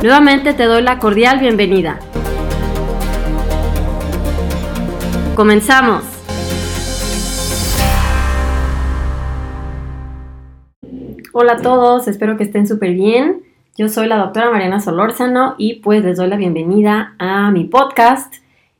Nuevamente te doy la cordial bienvenida. Comenzamos. Hola a todos, espero que estén súper bien. Yo soy la doctora Mariana Solórzano y pues les doy la bienvenida a mi podcast.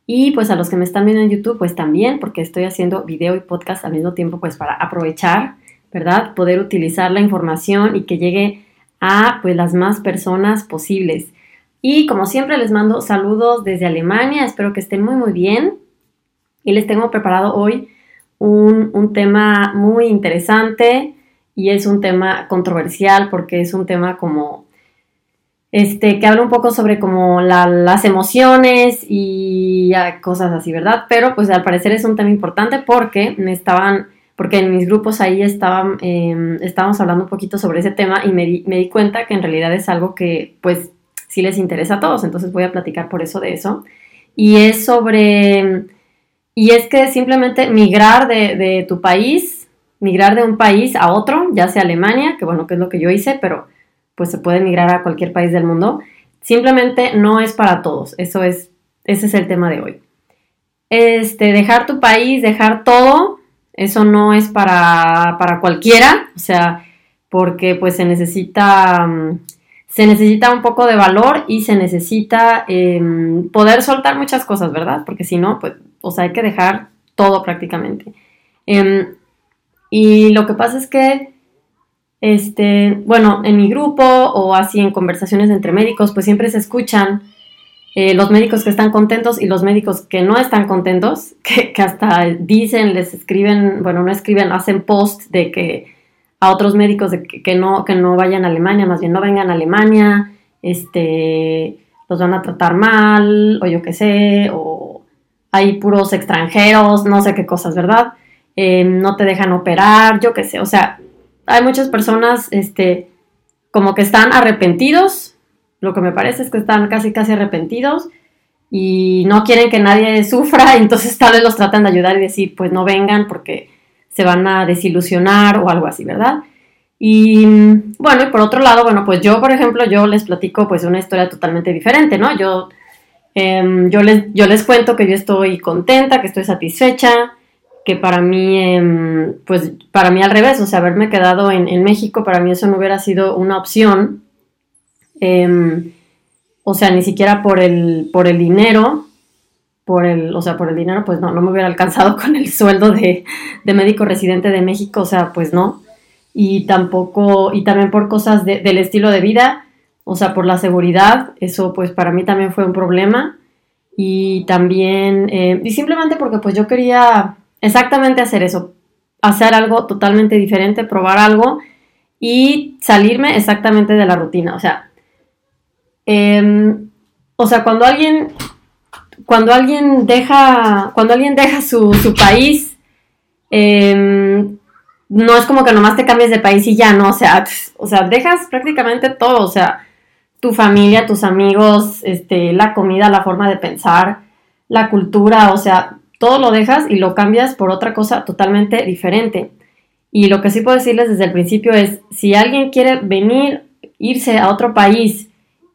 Y pues a los que me están viendo en YouTube, pues también, porque estoy haciendo video y podcast al mismo tiempo, pues para aprovechar, ¿verdad? Poder utilizar la información y que llegue a pues las más personas posibles. Y como siempre les mando saludos desde Alemania, espero que estén muy muy bien y les tengo preparado hoy un, un tema muy interesante y es un tema controversial porque es un tema como este que habla un poco sobre como las emociones y cosas así, ¿verdad? Pero pues al parecer es un tema importante porque me estaban porque en mis grupos ahí em, estábamos hablando un poquito sobre ese tema y me di, me di cuenta que en realidad es algo que pues sí les interesa a todos, entonces voy a platicar por eso de eso. Y es sobre, y es que simplemente migrar de, de tu país, migrar de un país a otro, ya sea Alemania, que bueno, que es lo que yo hice, pero pues se puede migrar a cualquier país del mundo, simplemente no es para todos, eso es, ese es el tema de hoy. Este, dejar tu país, dejar todo, eso no es para, para cualquiera, o sea, porque pues se necesita, mm, se necesita un poco de valor y se necesita em, poder soltar muchas cosas, ¿verdad? Porque si no, pues, o sea, hay que dejar todo prácticamente. Em, y lo que pasa es que, este, bueno, en mi grupo o así en conversaciones entre médicos, pues siempre se escuchan eh, los médicos que están contentos y los médicos que no están contentos, que, hasta dicen, les escriben, bueno, no escriben, hacen post de que a otros médicos de que, no, que no vayan a Alemania, más bien no vengan a Alemania, este, los van a tratar mal, o yo qué sé, o hay puros extranjeros, no sé qué cosas, ¿verdad? Eh, no te dejan operar, yo qué sé, o sea, hay muchas personas, este, como que están arrepentidos lo que me parece es que están casi casi arrepentidos y no quieren que nadie sufra, entonces tal vez los tratan de ayudar y decir, pues no vengan porque se van a desilusionar o algo así, ¿verdad? Y bueno, y por otro lado, bueno, pues yo, por ejemplo, yo les platico pues una historia totalmente diferente, ¿no? Yo, em, yo, les, yo les cuento que yo estoy contenta, que estoy satisfecha, que para mí, em, pues para mí al revés, o sea, haberme quedado en, en México, para mí eso no hubiera sido una opción, Em, o sea, ni siquiera por el, por el dinero, por el, o sea, por el dinero, pues no, no me hubiera alcanzado con el sueldo de, médico residente de México, o sea, pues no. Y tampoco, y también por cosas del estilo de vida, o sea, por la seguridad, eso pues para mí también fue un problema. Y también, eh, y simplemente porque pues yo quería exactamente hacer eso, hacer algo totalmente diferente, probar algo y salirme exactamente de la rutina. O sea, Em, o sea, cuando alguien, cuando alguien deja, cuando alguien deja su, país, em, no es como que nomás te cambies de país y ya, no, o sea, o sea, dejas prácticamente todo, o sea, tu familia, tus amigos, este, la comida, la forma de pensar, la cultura, o sea, todo lo dejas y lo cambias por otra cosa totalmente diferente. Y lo que sí puedo decirles desde el principio es, si alguien quiere venir, irse a otro país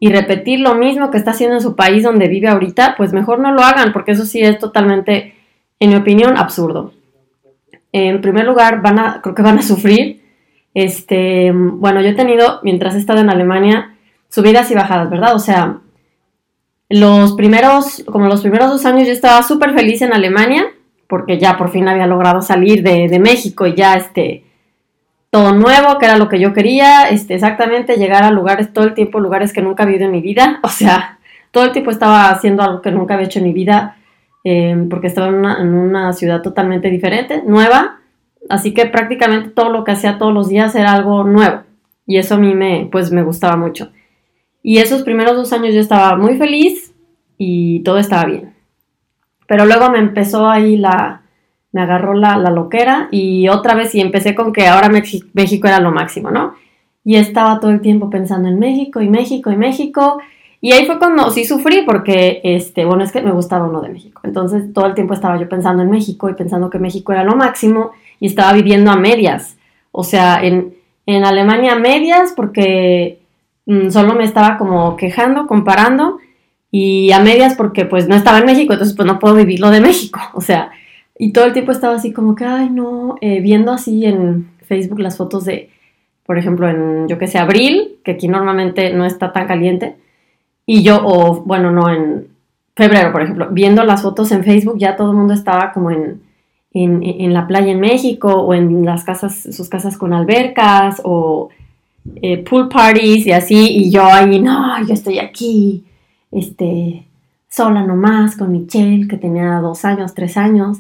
y repetir lo mismo que está haciendo en su país donde vive ahorita, pues mejor no lo hagan, porque eso sí es totalmente, en mi opinión, absurdo. En primer lugar, van a, creo que van a sufrir. Este, bueno, yo he tenido, mientras he estado en Alemania, subidas y bajadas, ¿verdad? O sea, los primeros, como los primeros dos años yo estaba súper feliz en Alemania, porque ya por fin había logrado salir de, de, México y ya este, todo nuevo, que era lo que yo quería, este, exactamente llegar a lugares todo el tiempo, lugares que nunca había ido en mi vida, o sea, todo el tiempo estaba haciendo algo que nunca había hecho en mi vida, eh, porque estaba en una, en una ciudad totalmente diferente, nueva, así que prácticamente todo lo que hacía todos los días era algo nuevo, y eso a mí me, pues, me gustaba mucho. Y esos primeros dos años yo estaba muy feliz y todo estaba bien. Pero luego me empezó ahí la, me agarró la, la loquera y otra vez y empecé con que ahora México era lo máximo, ¿no? Y estaba todo el tiempo pensando en México y México y México. Y ahí fue cuando sí sufrí porque, este, bueno, es que me gustaba uno de México. Entonces todo el tiempo estaba yo pensando en México y pensando que México era lo máximo y estaba viviendo a medias. O sea, en, en Alemania a medias porque Mm, solo me estaba como quejando, comparando y a medias porque pues no estaba en México, entonces pues no puedo vivir lo de México, o sea, y todo el tiempo estaba así como que, ay no, eh, viendo así en Facebook las fotos de, por ejemplo, en, yo que sé, abril, que aquí normalmente no está tan caliente, y yo, o bueno, no, en febrero, por ejemplo, viendo las fotos en Facebook, ya todo el mundo estaba como en, en, en la playa en México, o en las casas, sus casas con albercas, o eh, pool parties y así, y yo ahí, no, yo estoy aquí, este, sola nomás con Michelle, que tenía dos años, tres años,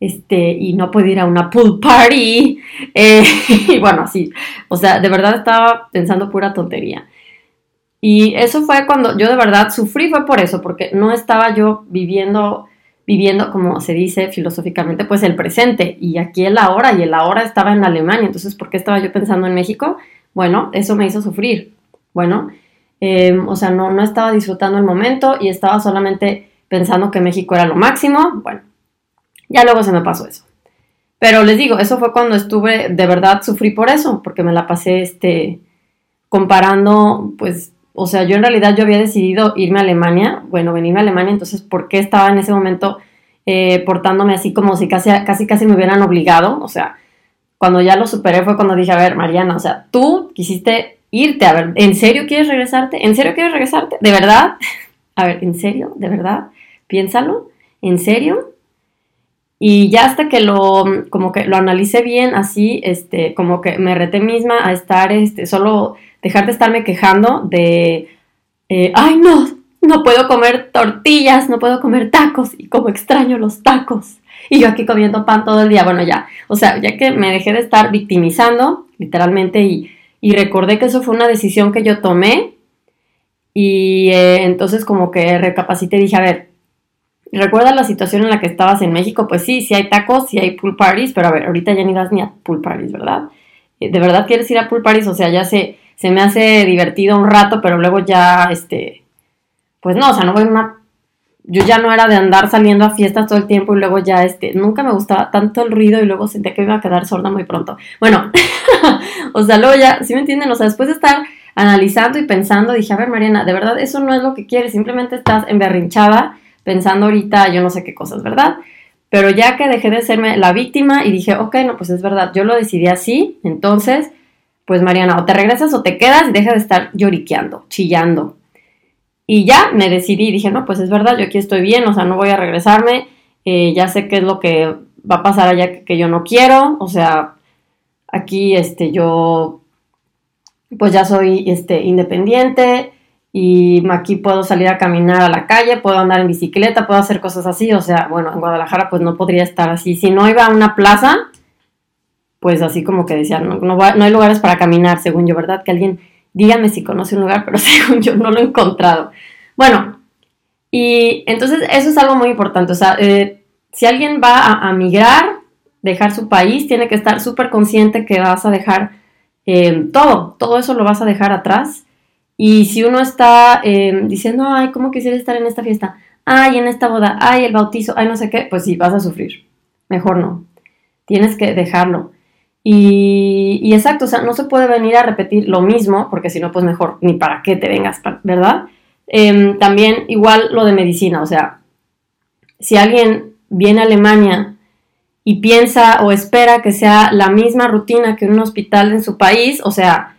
este, y no pude ir a una pool party, eh, y bueno, así, o sea, de verdad estaba pensando pura tontería. Y eso fue cuando yo de verdad sufrí, fue por eso, porque no estaba yo viviendo, viviendo, como se dice filosóficamente, pues el presente, y aquí el ahora, y el ahora estaba en Alemania, entonces, ¿por qué estaba yo pensando en México? Bueno, eso me hizo sufrir. Bueno, em, o sea, no, no estaba disfrutando el momento y estaba solamente pensando que México era lo máximo. Bueno, ya luego se me pasó eso. Pero les digo, eso fue cuando estuve, de verdad sufrí por eso, porque me la pasé este, comparando, pues, o sea, yo en realidad yo había decidido irme a Alemania, bueno, venirme a Alemania, entonces, ¿por qué estaba en ese momento eh, portándome así como si casi, casi, casi me hubieran obligado? O sea, cuando ya lo superé fue cuando dije, a ver, Mariana, o sea, tú quisiste irte, a ver, ¿en serio quieres regresarte? ¿En serio quieres regresarte? ¿De verdad? A ver, ¿en serio? ¿De verdad? Piénsalo, ¿en serio? Y ya hasta que lo, como que lo analicé bien, así, este, como que me reté misma a estar, este, solo dejar de estarme quejando de, eh, ay, no, no puedo comer tortillas, no puedo comer tacos, y como extraño los tacos y yo aquí comiendo pan todo el día. Bueno, ya, o sea, ya que me dejé de estar victimizando, literalmente, y, recordé que eso fue una decisión que yo tomé, y eh, entonces como que recapacité y dije, a ver, ¿recuerdas la situación en la que estabas en México? Pues sí, sí hay tacos, sí hay pool parties, pero a ver, ahorita ya ni vas ni a pool parties, ¿verdad? Eh, ¿De verdad quieres ir a pool parties? O sea, ya se, se me hace divertido un rato, pero luego ya, este, pues no, o sea, no voy a una yo ya no era de andar saliendo a fiestas todo el tiempo y luego ya, este, nunca me gustaba tanto el ruido y luego sentía que iba a quedar sorda muy pronto. Bueno, o sea, luego ya, ¿sí me entienden? O sea, después de estar analizando y pensando, dije, a ver, Mariana, de verdad eso no es lo que quieres, simplemente estás emberrinchada pensando ahorita yo no sé qué cosas, ¿verdad? Pero ya que dejé de serme la víctima y dije, ok, no, pues es verdad, yo lo decidí así, entonces, pues Mariana, o te regresas o te quedas y deja de estar lloriqueando, chillando, y ya me decidí, dije, no, pues es verdad, yo aquí estoy bien, o sea, no voy a regresarme, eh, ya sé qué es lo que va a pasar allá que, yo no quiero, o sea, aquí este, yo pues ya soy este, independiente y aquí puedo salir a caminar a la calle, puedo andar en bicicleta, puedo hacer cosas así, o sea, bueno, en Guadalajara pues no podría estar así. Si no iba a una plaza, pues así como que decía, no, no, hay lugares para caminar, según yo, ¿verdad? Que alguien Díganme si conoce un lugar, pero según yo no lo he encontrado. Bueno, y entonces eso es algo muy importante. O sea, eh, si alguien va a, migrar, dejar su país, tiene que estar súper consciente que vas a dejar eh, todo, todo eso lo vas a dejar atrás. Y si uno está eh, diciendo, ay, ¿cómo quisiera estar en esta fiesta? Ay, en esta boda, ay, el bautizo, ay, no sé qué, pues sí, vas a sufrir. Mejor no. Tienes que dejarlo. Y, exacto, o sea, no se puede venir a repetir lo mismo, porque si no, pues mejor, ni para qué te vengas, ¿verdad? Em, también igual lo de medicina, o sea, si alguien viene a Alemania y piensa o espera que sea la misma rutina que un hospital en su país, o sea,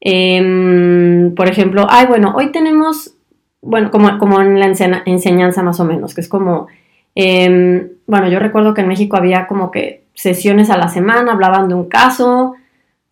em, por ejemplo, ay, bueno, hoy tenemos bueno, como, como en la enseñanza más o menos, que es como, em, bueno, yo recuerdo que en México había como que sesiones a la semana, hablaban de un caso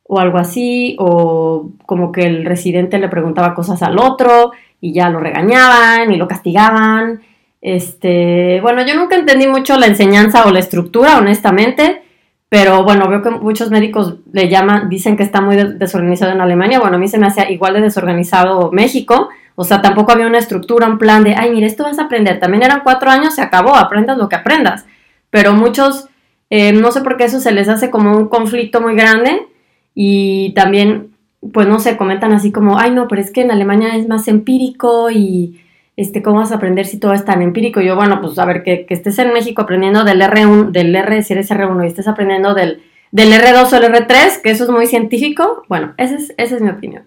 o algo así, o como que el residente le preguntaba cosas al otro y ya lo regañaban y lo castigaban. Este, bueno, yo nunca entendí mucho la enseñanza o la estructura, honestamente, pero bueno, veo que muchos médicos le llaman, dicen que está muy desorganizado en Alemania. Bueno, a mí se me hacía igual de desorganizado México. O sea, tampoco había una estructura, un plan de, ay, mire, esto vas a aprender. También eran cuatro años, se acabó, aprendas lo que aprendas. Pero muchos, eh, no sé por qué eso se les hace como un conflicto muy grande. Y también, pues no sé, comentan así como, ay, no, pero es que en Alemania es más empírico y este, ¿cómo vas a aprender si todo es tan empírico? yo, bueno, pues a ver, que, estés en México aprendiendo del R1, del R, si eres R1 y estés aprendiendo del, del R2 o el R3, que eso es muy científico, bueno, esa es, esa es mi opinión.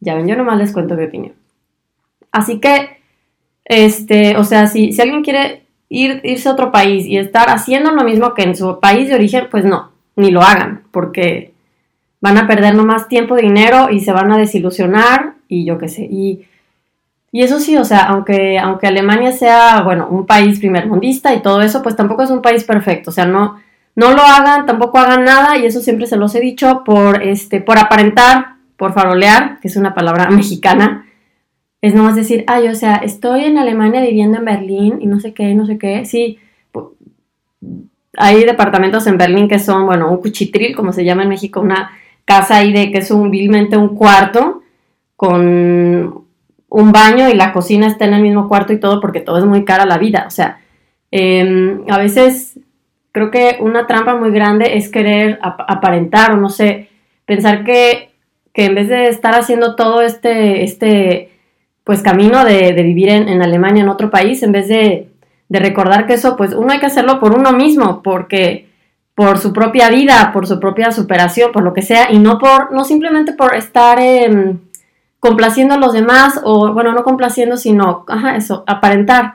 Ya ven, yo nomás les cuento mi opinión. Así que, este, o sea, si, si alguien quiere ir, irse a otro país y estar haciendo lo mismo que en su país de origen, pues no, ni lo hagan, porque van a perder nomás tiempo, dinero y se van a desilusionar y yo qué sé. Y y eso sí, o sea, aunque, aunque Alemania sea, bueno, un país primermundista y todo eso, pues tampoco es un país perfecto. O sea, no, no lo hagan, tampoco hagan nada, y eso siempre se los he dicho, por, este, por aparentar, por farolear, que es una palabra mexicana. Es nomás decir, ay, o sea, estoy en Alemania viviendo en Berlín y no sé qué, no sé qué. Sí, hay departamentos en Berlín que son, bueno, un cuchitril, como se llama en México, una casa ahí de que es humilmente un cuarto con un baño y la cocina está en el mismo cuarto y todo porque todo es muy cara la vida. O sea, em, a veces creo que una trampa muy grande es querer aparentar o no sé, pensar que, en vez de estar haciendo todo este, este pues camino de, vivir en, Alemania, en otro país, en vez de, recordar que eso, pues uno hay que hacerlo por uno mismo, porque por su propia vida, por su propia superación, por lo que sea, y no por, no simplemente por estar en complaciendo a los demás, o bueno, no complaciendo, sino, ajá, eso, aparentar,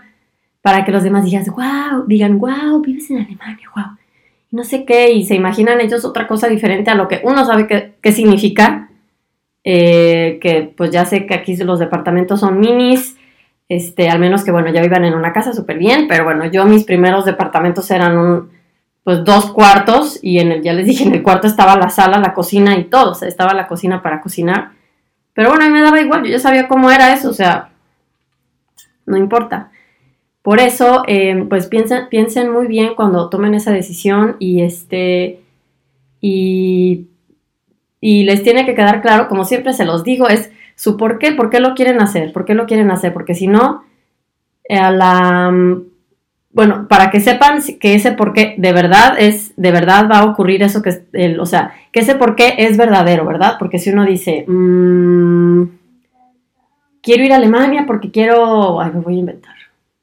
para que los demás digan, wow, digan, wow, vives en Alemania, wow, no sé qué, y se imaginan ellos otra cosa diferente a lo que uno sabe qué significa, eh, que pues ya sé que aquí los departamentos son minis, este, al menos que bueno, ya vivan en una casa súper bien, pero bueno, yo mis primeros departamentos eran un, pues dos cuartos y en el, ya les dije, en el cuarto estaba la sala, la cocina y todo, o sea, estaba la cocina para cocinar pero bueno, a mí me daba igual, yo ya sabía cómo era eso, o sea, no importa. Por eso, eh, pues piensen, piensen muy bien cuando tomen esa decisión y este, y, y les tiene que quedar claro, como siempre se los digo, es su por qué, por qué lo quieren hacer, por qué lo quieren hacer, porque si no, a la bueno, para que sepan que ese por qué de verdad es, de verdad va a ocurrir eso que el, o sea, que ese por qué es verdadero, ¿verdad? Porque si uno dice, mmm, quiero ir a Alemania porque quiero, ay, me voy a inventar,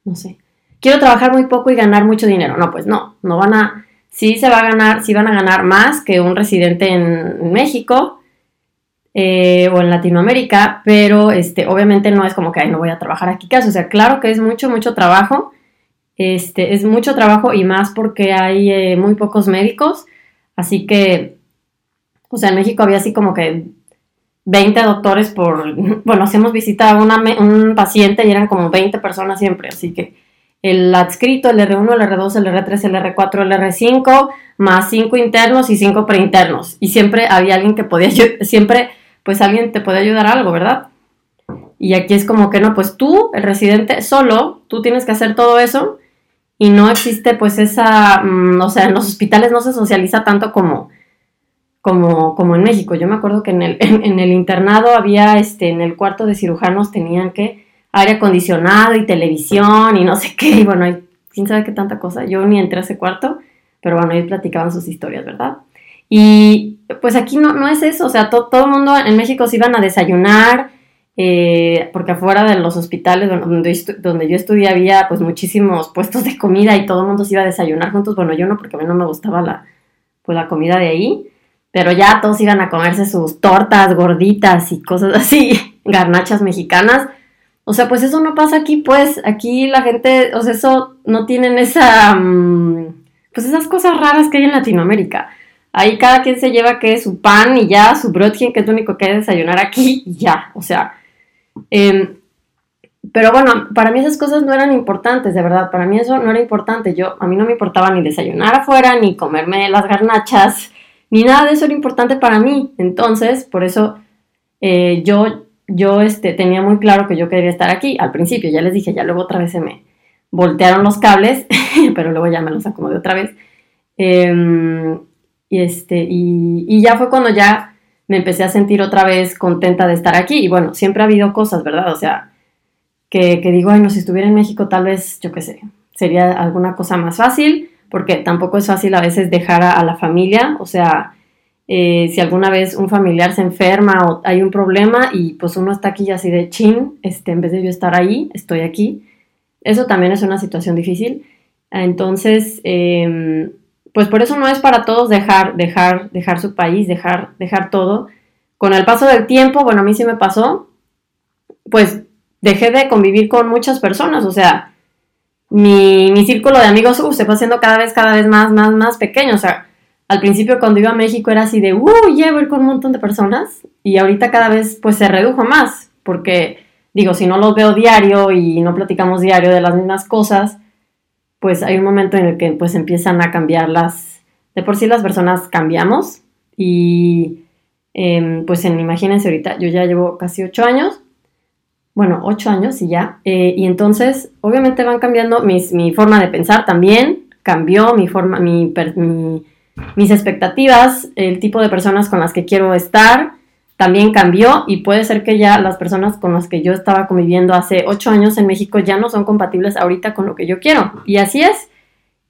no sé, quiero trabajar muy poco y ganar mucho dinero. No, pues no, no van a, sí se va a ganar, sí van a ganar más que un residente en México eh, o en Latinoamérica, pero este, obviamente no es como que, ay, no voy a trabajar aquí, caso, o sea, claro que es mucho, mucho trabajo este, es mucho trabajo y más porque hay eh, muy pocos médicos, así que, o sea, en México había así como que 20 doctores por, bueno, hacemos visita a un paciente y eran como 20 personas siempre, así que el adscrito, el R1, el R2, el R3, el R4, el R5, más 5 internos y 5 preinternos. Y siempre había alguien que podía, siempre, pues alguien te puede ayudar a algo, ¿verdad? Y aquí es como que no, pues tú, el residente, solo, tú tienes que hacer todo eso y no existe pues esa, mm, o sea, en los hospitales no se socializa tanto como, como, como en México. Yo me acuerdo que en el, en, el internado había, este, en el cuarto de cirujanos tenían que aire acondicionado y televisión y no sé qué, y bueno, quién sabe qué tanta cosa. Yo ni entré a ese cuarto, pero bueno, ellos platicaban sus historias, ¿verdad? Y pues aquí no, no es eso, o sea, todo el mundo en México se iban a desayunar, eh, porque afuera de los hospitales donde, donde yo estudié había pues muchísimos puestos de comida y todo el mundo se iba a desayunar juntos. Bueno, yo no, porque a mí no me gustaba la, pues, la comida de ahí, pero ya todos iban a comerse sus tortas gorditas y cosas así, garnachas mexicanas. O sea, pues eso no pasa aquí, pues aquí la gente, o sea, eso no tienen esa, mm, pues esas cosas raras que hay en Latinoamérica. Ahí cada quien se lleva que su pan y ya, su brötchen, que es lo único que hay que desayunar aquí y ya. O sea, Em, pero bueno, para mí esas cosas no eran importantes, de verdad, para mí eso no era importante. Yo, a mí no me importaba ni desayunar afuera, ni comerme las garnachas, ni nada de eso era importante para mí. Entonces, por eso eh, yo, yo este, tenía muy claro que yo quería estar aquí. Al principio, ya les dije, ya luego otra vez se me voltearon los cables, pero luego ya me los acomodé otra vez. Em, y, este, y, y ya fue cuando ya me empecé a sentir otra vez contenta de estar aquí. Y bueno, siempre ha habido cosas, ¿verdad? O sea, que, digo, ay, no, si estuviera en México tal vez, yo qué sé, sería alguna cosa más fácil, porque tampoco es fácil a veces dejar a, la familia, o sea, eh, si alguna vez un familiar se enferma o hay un problema y pues uno está aquí así de chin, este, en vez de yo estar ahí, estoy aquí, eso también es una situación difícil. Entonces, em, pues por eso no es para todos dejar, dejar, dejar su país, dejar, dejar todo. Con el paso del tiempo, bueno, a mí sí me pasó, pues dejé de convivir con muchas personas, o sea, mi, círculo de amigos uh, se fue haciendo cada vez, cada vez más, más, más pequeño, o sea, al principio cuando iba a México era así de, uh, llevo ir con un montón de personas, y ahorita cada vez pues se redujo más, porque digo, si no los veo diario y no platicamos diario de las mismas cosas, pues hay un momento en el que pues empiezan a cambiar las, de por sí las personas cambiamos, y em, pues en, imagínense ahorita, yo ya llevo casi ocho años, bueno, ocho años y ya. Eh, y entonces, obviamente van cambiando mi forma de pensar también, cambió mi forma, mi, mis expectativas, el tipo de personas con las que quiero estar, también cambió y puede ser que ya las personas con las que yo estaba conviviendo hace ocho años en México ya no son compatibles ahorita con lo que yo quiero. Y así es.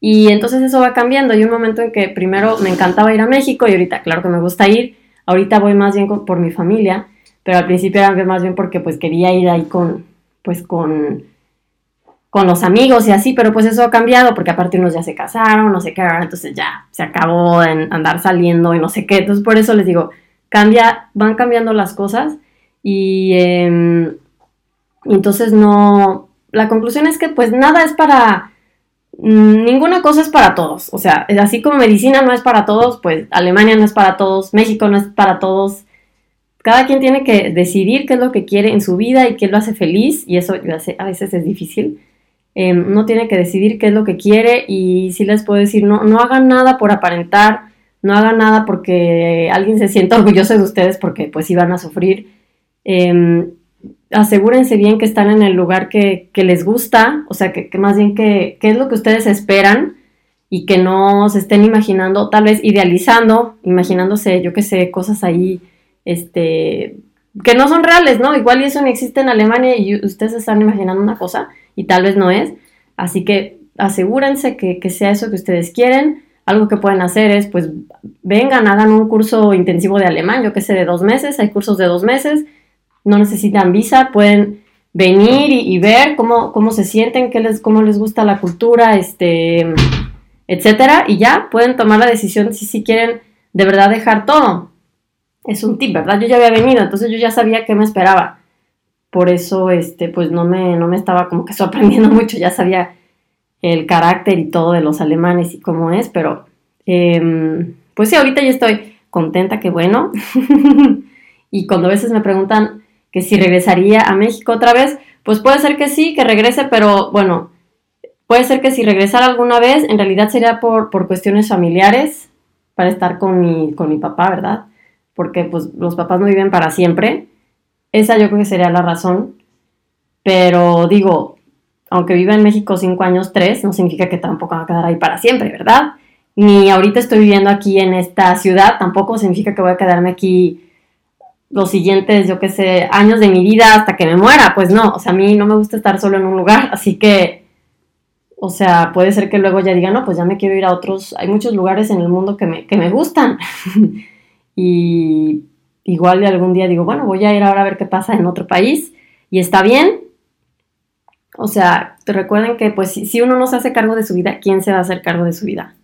Y entonces eso va cambiando. Hay un momento en que primero me encantaba ir a México y ahorita, claro que me gusta ir. Ahorita voy más bien por mi familia pero al principio era más bien porque pues quería ir ahí con, pues con, con los amigos y así, pero pues eso ha cambiado porque aparte unos ya se casaron, no sé qué, entonces ya se acabó en andar saliendo y no sé qué, entonces por eso les digo, cambia, van cambiando las cosas y em, entonces no, la conclusión es que pues nada es para, mm, ninguna cosa es para todos, o sea, así como medicina no es para todos, pues Alemania no es para todos, México no es para todos, cada quien tiene que decidir qué es lo que quiere en su vida y qué lo hace feliz, y eso a veces es difícil. Eh, uno tiene que decidir qué es lo que quiere y si les puedo decir, no, no hagan nada por aparentar, no hagan nada porque alguien se sienta orgulloso de ustedes porque pues iban a sufrir. Em, asegúrense bien que están en el lugar que, les gusta, o sea, que, que, más bien que, es lo que ustedes esperan y que no se estén imaginando, tal vez idealizando, imaginándose, yo qué sé, cosas ahí este, que no son reales, ¿no? Igual y eso no existe en Alemania y ustedes están imaginando una cosa y tal vez no es. Así que asegúrense que, sea eso que ustedes quieren. Algo que pueden hacer es, pues, vengan, hagan un curso intensivo de alemán, yo que sé, de dos meses. Hay cursos de dos meses. No necesitan visa, pueden venir y, ver cómo, cómo se sienten, qué les, cómo les gusta la cultura, este, etcétera. Y ya pueden tomar la decisión si, si quieren de verdad dejar todo es un tip, ¿verdad? Yo ya había venido, entonces yo ya sabía qué me esperaba. Por eso, este, pues no me, no me estaba como que sorprendiendo mucho, ya sabía el carácter y todo de los alemanes y cómo es, pero em, pues sí, ahorita ya estoy contenta, que bueno. y cuando a veces me preguntan que si regresaría a México otra vez, pues puede ser que sí, que regrese, pero bueno, puede ser que si regresara alguna vez, en realidad sería por, por cuestiones familiares, para estar con mi, con mi papá, ¿verdad? porque pues los papás no viven para siempre. Esa yo creo que sería la razón. Pero digo, aunque viva en México cinco años, tres, no significa que tampoco va a quedar ahí para siempre, ¿verdad? Ni ahorita estoy viviendo aquí en esta ciudad, tampoco significa que voy a quedarme aquí los siguientes, yo qué sé, años de mi vida hasta que me muera. Pues no, o sea, a mí no me gusta estar solo en un lugar, así que, o sea, puede ser que luego ya diga, no, pues ya me quiero ir a otros, hay muchos lugares en el mundo que me, que me gustan. y igual de algún día digo, bueno, voy a ir ahora a ver qué pasa en otro país y está bien. O sea, recuerden que pues si, uno no se hace cargo de su vida, ¿quién se va a hacer cargo de su vida?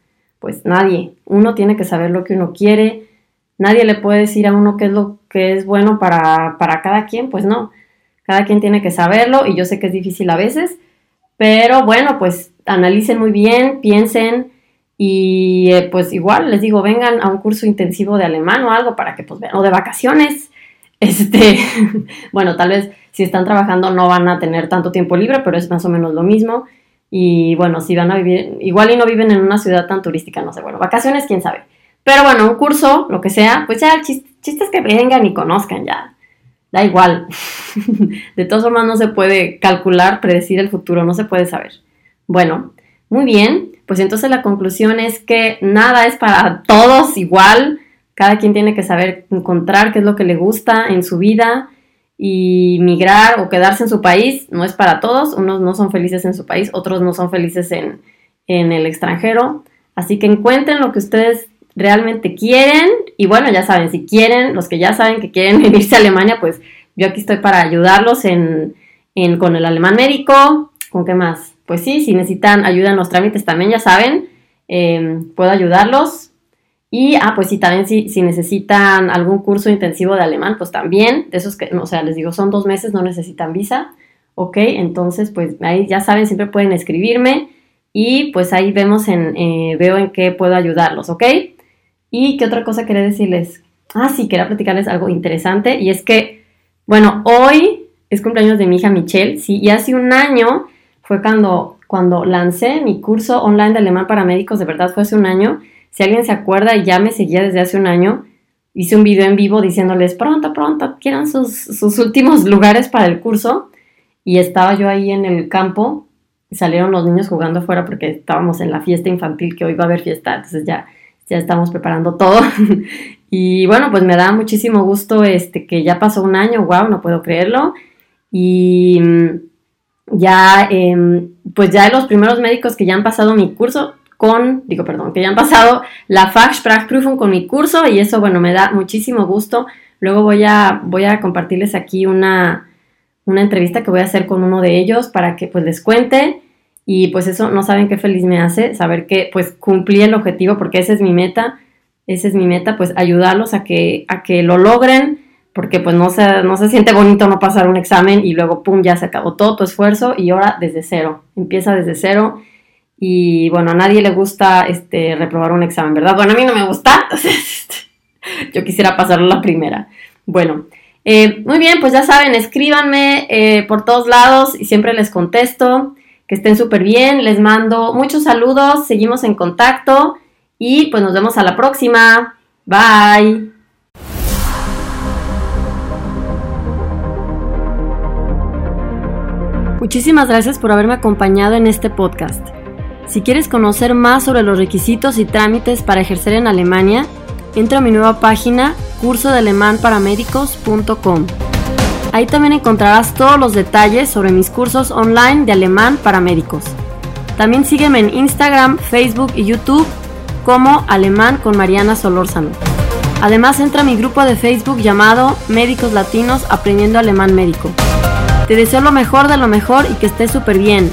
Pues nadie. Uno tiene que saber lo que uno quiere. Nadie le puede decir a uno qué es lo que es bueno para, para cada quien, pues no. Cada quien tiene que saberlo y yo sé que es difícil a veces, pero bueno, pues analicen muy bien, piensen, y eh, pues igual les digo, vengan a un curso intensivo de alemán o algo para que pues vean, o de vacaciones, Este, bueno, tal vez si están trabajando no van a tener tanto tiempo libre, pero es más o menos lo mismo. Y bueno, si van a vivir, igual y no viven en una ciudad tan turística, no sé, bueno, vacaciones, quién sabe. Pero bueno, un curso, lo que sea, pues ya el chiste, es que vengan y conozcan ya. Da igual. De todas formas no se puede calcular, predecir el futuro, no se puede saber. Bueno, muy bien, pues entonces la conclusión es que nada es para todos igual. Cada quien tiene que saber encontrar qué es lo que le gusta en su vida y migrar o quedarse en su país no es para todos. Unos no son felices en su país, otros no son felices en, el extranjero. Así que encuentren lo que ustedes realmente quieren y bueno, ya saben, si quieren, los que ya saben que quieren venirse a Alemania, pues yo aquí estoy para ayudarlos en, con el alemán médico, ¿con qué más? Pues sí, si necesitan ayuda en los trámites también, ya saben, eh, puedo ayudarlos. Y, ah, pues sí, también si, si necesitan algún curso intensivo de alemán, pues también, de esos que, o sea, les digo, son dos meses, no necesitan visa, ¿ok? Entonces, pues ahí ya saben, siempre pueden escribirme y pues ahí vemos en, eh, veo en qué puedo ayudarlos, ¿ok? Y qué otra cosa quería decirles. Ah, sí, quería platicarles algo interesante y es que, bueno, hoy es cumpleaños de mi hija Michelle, sí, y hace un año fue cuando, cuando lancé mi curso online de alemán para médicos, de verdad fue hace un año si alguien se acuerda ya me seguía desde hace un año, hice un video en vivo diciéndoles, pronto, pronto, quieran sus, sus últimos lugares para el curso. Y estaba yo ahí en el campo salieron los niños jugando afuera porque estábamos en la fiesta infantil, que hoy va a haber fiesta, entonces ya, ya estamos preparando todo. y bueno, pues me da muchísimo gusto este, que ya pasó un año, wow, no puedo creerlo. Y mm, ya, em, pues ya los primeros médicos que ya han pasado mi curso, digo, perdón, que ya han pasado la Fachsprachprüfung con mi curso y eso, bueno, me da muchísimo gusto. Luego voy a, voy a compartirles aquí una, una entrevista que voy a hacer con uno de ellos para que pues les cuente y pues eso no saben qué feliz me hace saber que pues cumplí el objetivo porque esa es mi meta, esa es mi meta, pues ayudarlos a que, a que lo logren porque pues no se, no se siente bonito no pasar un examen y luego pum, ya se acabó todo tu esfuerzo y ahora desde cero, empieza desde cero y bueno, a nadie le gusta este, reprobar un examen, ¿verdad? Bueno, a mí no me gusta, este, yo quisiera pasarlo la primera. Bueno, eh, muy bien, pues ya saben, escríbanme eh, por todos lados y siempre les contesto. Que estén súper bien, les mando muchos saludos, seguimos en contacto y pues nos vemos a la próxima. Bye. Muchísimas gracias por haberme acompañado en este podcast. Si quieres conocer más sobre los requisitos y trámites para ejercer en Alemania, entra a mi nueva página curso de Ahí también encontrarás todos los detalles sobre mis cursos online de alemán para médicos. También sígueme en Instagram, Facebook y YouTube como Alemán con Mariana Solórzano. Además entra a mi grupo de Facebook llamado Médicos Latinos Aprendiendo Alemán Médico. Te deseo lo mejor de lo mejor y que estés súper bien.